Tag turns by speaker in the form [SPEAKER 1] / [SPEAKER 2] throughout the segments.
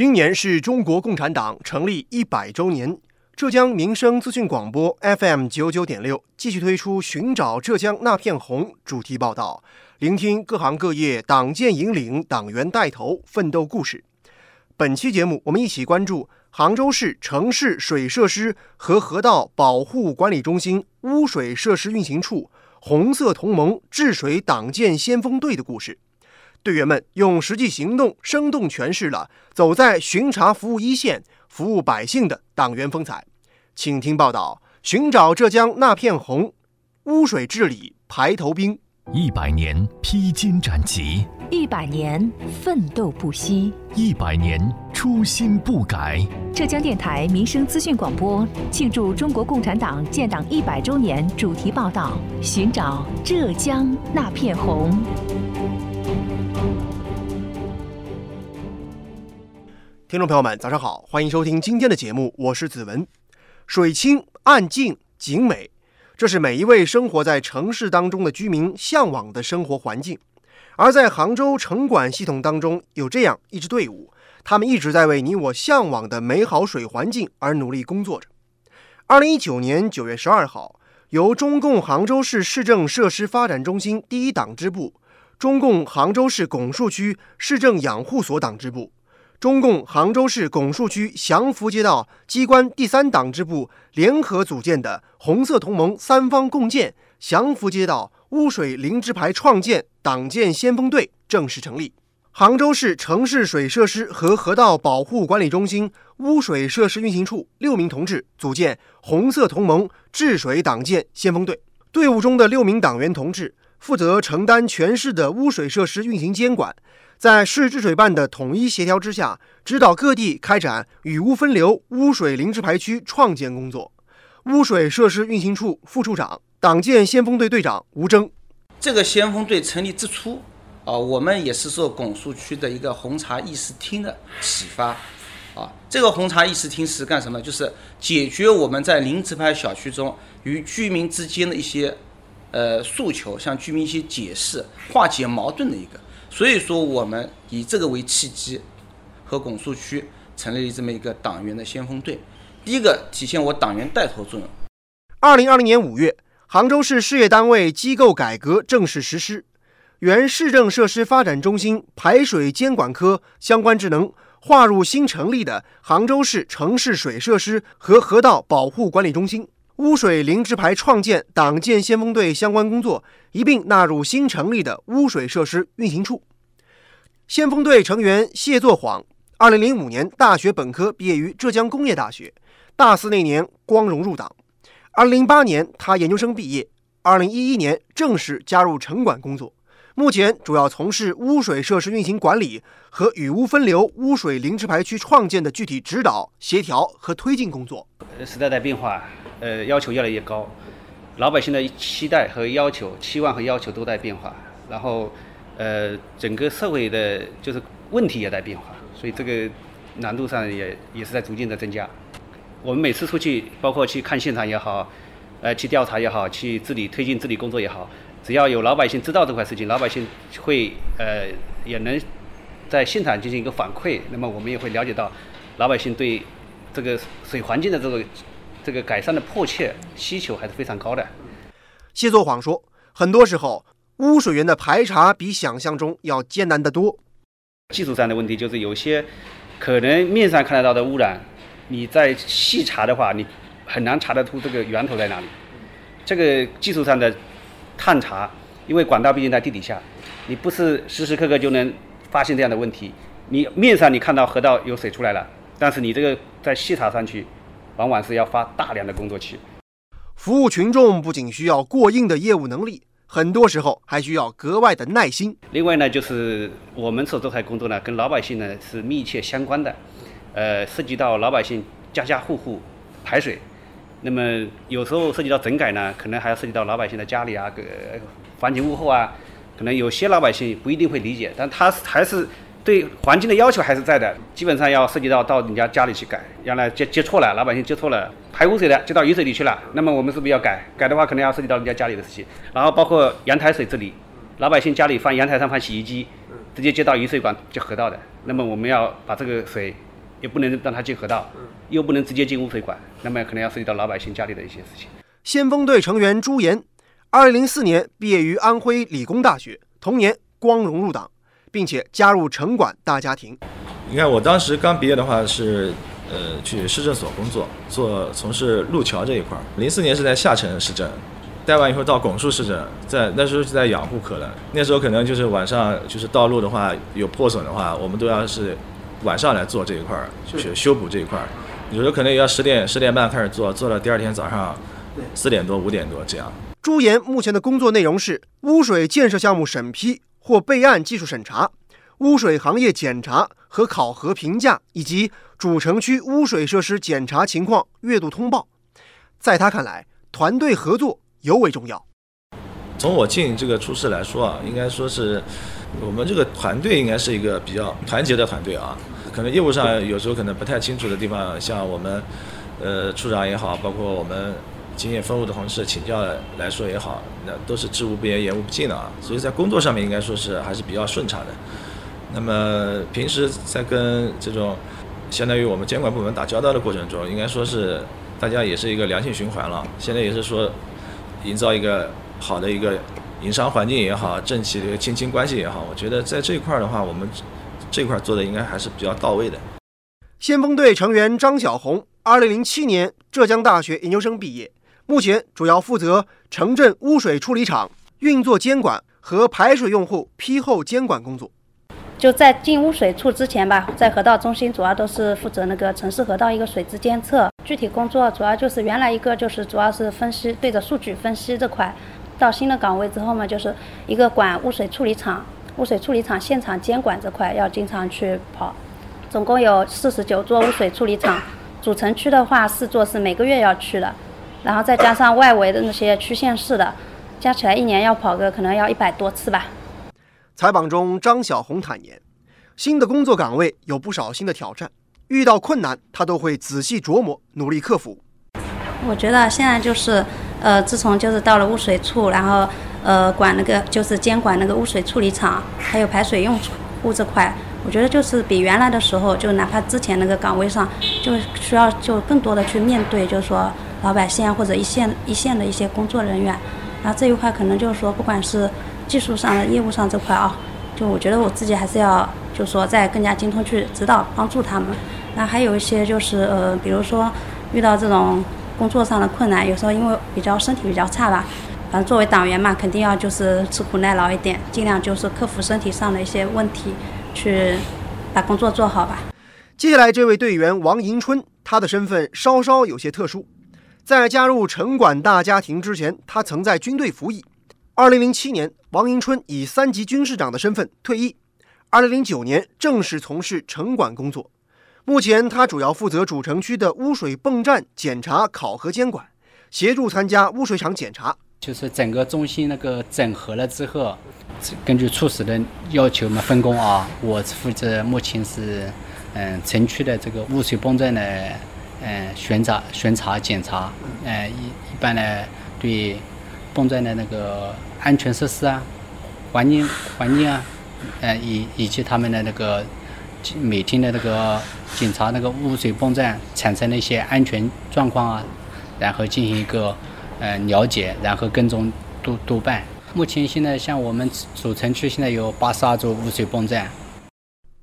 [SPEAKER 1] 今年是中国共产党成立一百周年。浙江民生资讯广播 FM 九九点六继续推出《寻找浙江那片红》主题报道，聆听各行各业党建引领、党员带头奋斗故事。本期节目，我们一起关注杭州市城市水设施和河道保护管理中心污水设施运行处红色同盟治水党建先锋队的故事。队员们用实际行动生动诠释了走在巡查服务一线、服务百姓的党员风采。请听报道：寻找浙江那片红，污水治理排头兵。
[SPEAKER 2] 一百年披荆斩棘，
[SPEAKER 3] 一百年奋斗不息，
[SPEAKER 2] 一百年初心不改。
[SPEAKER 3] 浙江电台民生资讯广播庆祝中国共产党建党一百周年主题报道：寻找浙江那片红。
[SPEAKER 1] 听众朋友们，早上好，欢迎收听今天的节目，我是子文。水清、岸静、景美，这是每一位生活在城市当中的居民向往的生活环境。而在杭州城管系统当中，有这样一支队伍，他们一直在为你我向往的美好水环境而努力工作着。二零一九年九月十二号，由中共杭州市市政设施发展中心第一党支部、中共杭州市拱墅区市政养护所党支部。中共杭州市拱墅区祥福街道机关第三党支部联合组建的红色同盟三方共建祥福街道污水零直排创建党建先锋队正式成立。杭州市城市水设施和河道保护管理中心污水设施运行处六名同志组建红色同盟治水党建先锋队。队伍中的六名党员同志负责承担全市的污水设施运行监管。在市治水办的统一协调之下，指导各地开展雨污分流、污水零直排区创建工作。污水设施运行处副处长、党建先锋队队长吴征，
[SPEAKER 4] 这个先锋队成立之初，啊，我们也是受拱墅区的一个红茶议事厅的启发，啊，这个红茶议事厅是干什么？就是解决我们在零直排小区中与居民之间的一些，呃，诉求，向居民一些解释、化解矛盾的一个。所以说，我们以这个为契机，和拱墅区成立了这么一个党员的先锋队。第一个体现我党员带头作用。
[SPEAKER 1] 二零二零年五月，杭州市事业单位机构改革正式实施，原市政设施发展中心排水监管科相关职能划入新成立的杭州市城市水设施和河道保护管理中心。污水零直排创建党建先锋队相关工作一并纳入新成立的污水设施运行处。先锋队成员谢作晃，二零零五年大学本科毕业于浙江工业大学，大四那年光荣入党。二零零八年他研究生毕业，二零一一年正式加入城管工作，目前主要从事污水设施运行管理和雨污分流、污水零直排区创建的具体指导、协调和推进工作。
[SPEAKER 5] 时代在变化。呃，要求越来越高，老百姓的期待和要求、期望和要求都在变化，然后，呃，整个社会的就是问题也在变化，所以这个难度上也也是在逐渐的增加。我们每次出去，包括去看现场也好，呃，去调查也好，去治理推进治理工作也好，只要有老百姓知道这块事情，老百姓会呃也能在现场进行一个反馈，那么我们也会了解到老百姓对这个水环境的这个。这个改善的迫切需求还是非常高的。
[SPEAKER 1] 谢作晃说，很多时候污水源的排查比想象中要艰难得多。
[SPEAKER 5] 技术上的问题就是有些可能面上看得到的污染，你在细查的话，你很难查得出这个源头在哪里。这个技术上的探查，因为管道毕竟在地底下，你不是时时刻刻就能发现这样的问题。你面上你看到河道有水出来了，但是你这个在细查上去。往往是要发大量的工作去，
[SPEAKER 1] 服务群众不仅需要过硬的业务能力，很多时候还需要格外的耐心。
[SPEAKER 5] 另外呢，就是我们所做的工作呢，跟老百姓呢是密切相关的，呃，涉及到老百姓家家户户排水，那么有时候涉及到整改呢，可能还要涉及到老百姓的家里啊，个环境物候啊，可能有些老百姓不一定会理解，但他还是。对环境的要求还是在的，基本上要涉及到到人家家里去改。原来接接错了，老百姓接错了，排污水的接到雨水里去了，那么我们是不是要改？改的话，可能要涉及到人家家里的事情。然后包括阳台水治理，老百姓家里放阳台上放洗衣机，直接接到雨水管接河道的，那么我们要把这个水也不能让它进河道，又不能直接进污水管，那么可能要涉及到老百姓家里的一些事情。
[SPEAKER 1] 先锋队成员朱岩，二零零四年毕业于安徽理工大学，同年光荣入党，并且加入城管大家庭。
[SPEAKER 6] 你看，我当时刚毕业的话是，呃，去市政所工作，做从事路桥这一块儿。零四年是在下城市政，待完以后到拱墅市政，在那时候是在养护科的。那时候可能就是晚上就是道路的话有破损的话，我们都要是晚上来做这一块儿，去修补这一块儿。有时候可能也要十点十点半开始做，做到第二天早上四点多五点多这样。
[SPEAKER 1] 朱岩目前的工作内容是污水建设项目审批或备案技术审查、污水行业检查和考核评价，以及主城区污水设施检查情况月度通报。在他看来，团队合作尤为重要。
[SPEAKER 6] 从我进这个处室来说啊，应该说是我们这个团队应该是一个比较团结的团队啊。可能业务上有时候可能不太清楚的地方，像我们呃处长也好，包括我们经验丰富的同事请教来说也好，那都是知无不言，言无不尽的啊。所以在工作上面应该说是还是比较顺畅的。那么平时在跟这种相当于我们监管部门打交道的过程中，应该说是大家也是一个良性循环了。现在也是说营造一个好的一个营商环境也好，政企的一个亲亲关系也好，我觉得在这一块儿的话，我们这块儿做的应该还是比较到位的。
[SPEAKER 1] 先锋队成员张小红，二零零七年浙江大学研究生毕业，目前主要负责城镇污水处理厂运作监管和排水用户批后监管工作。
[SPEAKER 7] 就在进污水处之前吧，在河道中心主要都是负责那个城市河道一个水质监测，具体工作主要就是原来一个就是主要是分析对着数据分析这块，到新的岗位之后嘛，就是一个管污水处理厂、污水处理厂现场监管这块要经常去跑，总共有四十九座污水处理厂，主城区的话四座是每个月要去的，然后再加上外围的那些区县市的，加起来一年要跑个可能要一百多次吧。
[SPEAKER 1] 采访中，张小红坦言，新的工作岗位有不少新的挑战，遇到困难他都会仔细琢磨，努力克服。
[SPEAKER 7] 我觉得现在就是，呃，自从就是到了污水处，然后呃管那个就是监管那个污水处理厂，还有排水用户这块，我觉得就是比原来的时候，就哪怕之前那个岗位上，就需要就更多的去面对，就是说老百姓啊或者一线一线的一些工作人员，然后这一块可能就是说不管是技术上的、业务上这块啊，就我觉得我自己还是要，就是说再更加精通去指导帮助他们。那还有一些就是呃，比如说遇到这种工作上的困难，有时候因为比较身体比较差吧，反正作为党员嘛，肯定要就是吃苦耐劳一点，尽量就是克服身体上的一些问题，去把工作做好吧。
[SPEAKER 1] 接下来这位队员王迎春，他的身份稍稍有些特殊，在加入城管大家庭之前，他曾在军队服役。二零零七年，王迎春以三级军士长的身份退役。二零零九年正式从事城管工作。目前，他主要负责主城区的污水泵站检查、考核、监管，协助参加污水厂检查。
[SPEAKER 8] 就是整个中心那个整合了之后，根据处室的要求嘛分工啊，我负责目前是嗯城区的这个污水泵站的嗯巡查、巡查、检查，嗯一一般呢对泵站的那个安全设施啊、环境环境啊，呃以以及他们的那个每天的那个检查那个污水泵站产生的一些安全状况啊，然后进行一个呃了解，然后跟踪督督办。目前现在像我们主城区现在有八十二座污水泵站。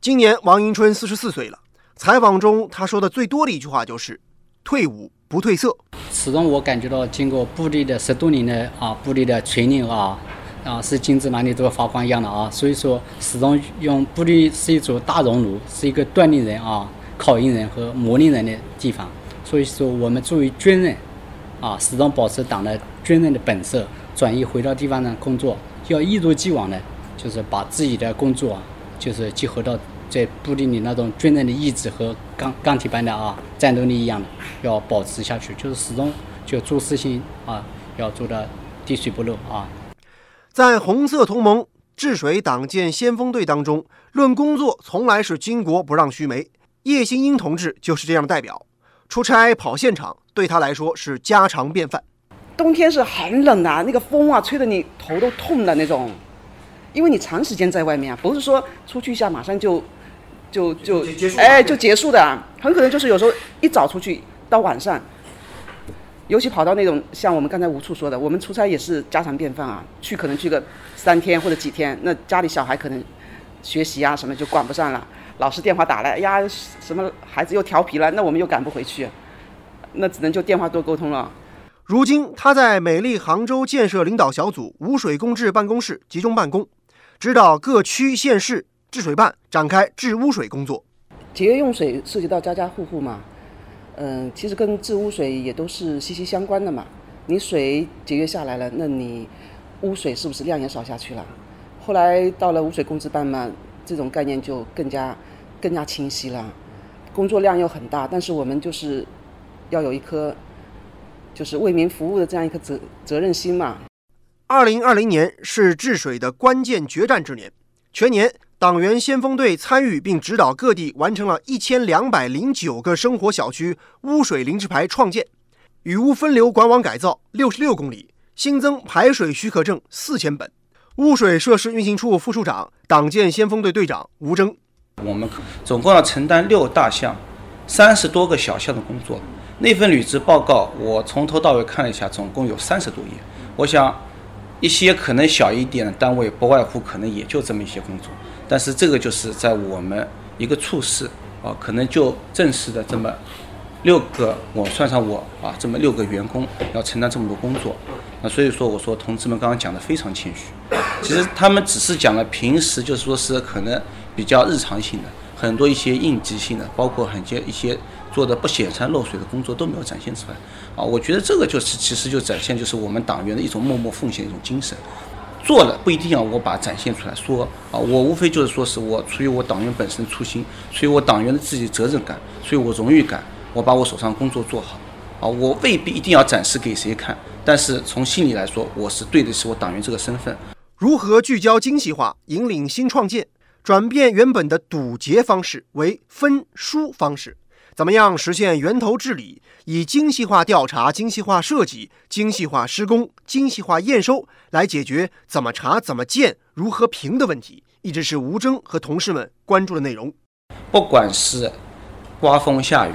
[SPEAKER 1] 今年王迎春四十四岁了。采访中他说的最多的一句话就是：“退伍不褪色。”
[SPEAKER 8] 始终我感觉到，经过部队的十多年的啊，部队的锤炼啊，啊是金子哪里都要发光一样的啊。所以说，始终用部队是一组大熔炉，是一个锻炼人啊、考验人和磨练人的地方。所以说，我们作为军人啊，始终保持党的军人的本色，转移回到地方上工作，要一如既往的，就是把自己的工作啊，就是结合到。在部队里那种军人的意志和钢钢铁般的啊战斗力一样的，要保持下去，就是始终就做事情啊，要做到滴水不漏啊。
[SPEAKER 1] 在红色同盟治水党建先锋队当中，论工作从来是巾帼不让须眉。叶新英同志就是这样的代表，出差跑现场对他来说是家常便饭。
[SPEAKER 9] 冬天是很冷啊，那个风啊吹得你头都痛的那种，因为你长时间在外面啊，不是说出去一下马上就。就就哎就结束的啊，很可能就是有时候一早出去到晚上，尤其跑到那种像我们刚才吴处说的，我们出差也是家常便饭啊，去可能去个三天或者几天，那家里小孩可能学习啊什么就管不上了，老师电话打来，哎呀什么孩子又调皮了，那我们又赶不回去，那只能就电话多沟通了。
[SPEAKER 1] 如今，他在美丽杭州建设领导小组污水公治办公室集中办公，指导各区县市治水办展开治污水工作。
[SPEAKER 9] 节约用水涉及到家家户户嘛，嗯，其实跟治污水也都是息息相关的嘛。你水节约下来了，那你污水是不是量也少下去了？后来到了污水公治办嘛，这种概念就更加更加清晰了。工作量又很大，但是我们就是要有一颗就是为民服务的这样一颗责责任心嘛。
[SPEAKER 1] 二零二零年是治水的关键决战之年，全年党员先锋队参与并指导各地完成了一千两百零九个生活小区污水零制排创建，雨污分流管网改造六十六公里，新增排水许可证四千本。污水设施运行处副处长、党建先锋队队长吴征，
[SPEAKER 4] 我们总共要承担六大项、三十多个小项的工作。那份履职报告我从头到尾看了一下，总共有三十多页。我想，一些可能小一点的单位，不外乎可能也就这么一些工作。但是这个就是在我们一个处室啊，可能就正式的这么六个，我算上我啊，这么六个员工要承担这么多工作。那所以说，我说同志们刚刚讲的非常谦虚，其实他们只是讲了平时就是说是可能比较日常性的，很多一些应急性的，包括很些一些做的不显山露水的工作都没有展现出来啊。我觉得这个就是其实就展现就是我们党员的一种默默奉献一种精神。做了不一定要我把展现出来，说啊，我无非就是说是我出于我党员本身的初心，出于我党员的自己责任感，出于我荣誉感，我把我手上工作做好啊，我未必一定要展示给谁看，但是从心里来说，我是对得起我党员这个身份。
[SPEAKER 1] 如何聚焦精细化，引领新创建，转变原本的堵截方式为分疏方式？怎么样实现源头治理？以精细化调查、精细化设计、精细化施工、精细化验收来解决怎么查、怎么建、如何评的问题，一直是吴征和同事们关注的内容。
[SPEAKER 4] 不管是刮风下雨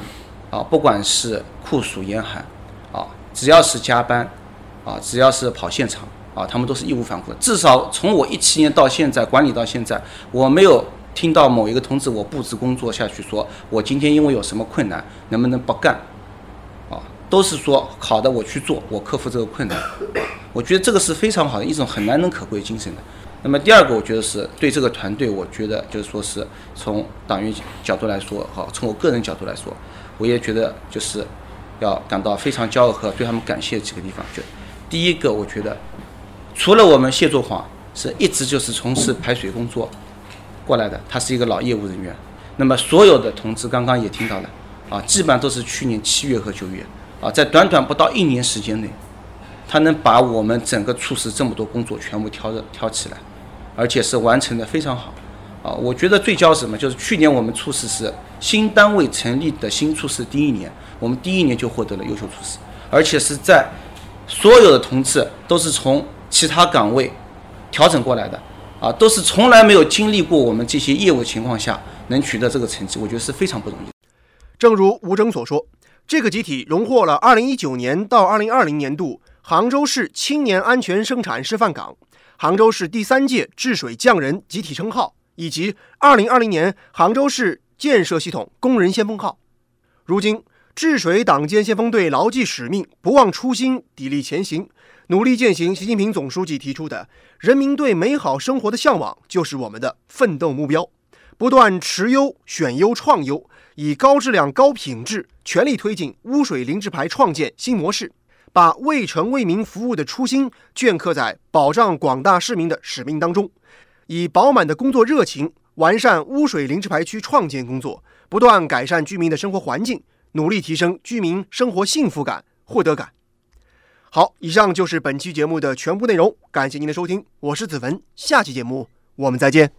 [SPEAKER 4] 啊，不管是酷暑严寒啊，只要是加班啊，只要是跑现场啊，他们都是义无反顾的。至少从我一七年到现在管理到现在，我没有。听到某一个同志，我布置工作下去，说我今天因为有什么困难，能不能不干？啊，都是说好的，我去做，我克服这个困难。我觉得这个是非常好的一种很难能可贵精神的。那么第二个，我觉得是对这个团队，我觉得就是说是从党员角度来说，好，从我个人角度来说，我也觉得就是要感到非常骄傲和对他们感谢几个地方。就第一个，我觉得除了我们谢作华是一直就是从事排水工作。过来的，他是一个老业务人员。那么所有的同志刚刚也听到了，啊，基本上都是去年七月和九月，啊，在短短不到一年时间内，他能把我们整个处室这么多工作全部挑着挑起来，而且是完成的非常好，啊，我觉得最骄傲什么？就是去年我们处室是新单位成立的新处室第一年，我们第一年就获得了优秀处室，而且是在所有的同志都是从其他岗位调整过来的。啊，都是从来没有经历过我们这些业务情况下能取得这个成绩，我觉得是非常不容易。
[SPEAKER 1] 正如吴征所说，这个集体荣获了2019年到2020年度杭州市青年安全生产示范岗、杭州市第三届治水匠人集体称号，以及2020年杭州市建设系统工人先锋号。如今，治水党建先锋队牢记使命，不忘初心，砥砺前行。努力践行习近平总书记提出的人民对美好生活的向往，就是我们的奋斗目标。不断持优、选优、创优，以高质量、高品质，全力推进污水零制排创建新模式，把为城为民服务的初心镌刻在保障广大市民的使命当中，以饱满的工作热情完善污水零制排区创建工作，不断改善居民的生活环境，努力提升居民生活幸福感、获得感。好，以上就是本期节目的全部内容，感谢您的收听，我是子文，下期节目我们再见。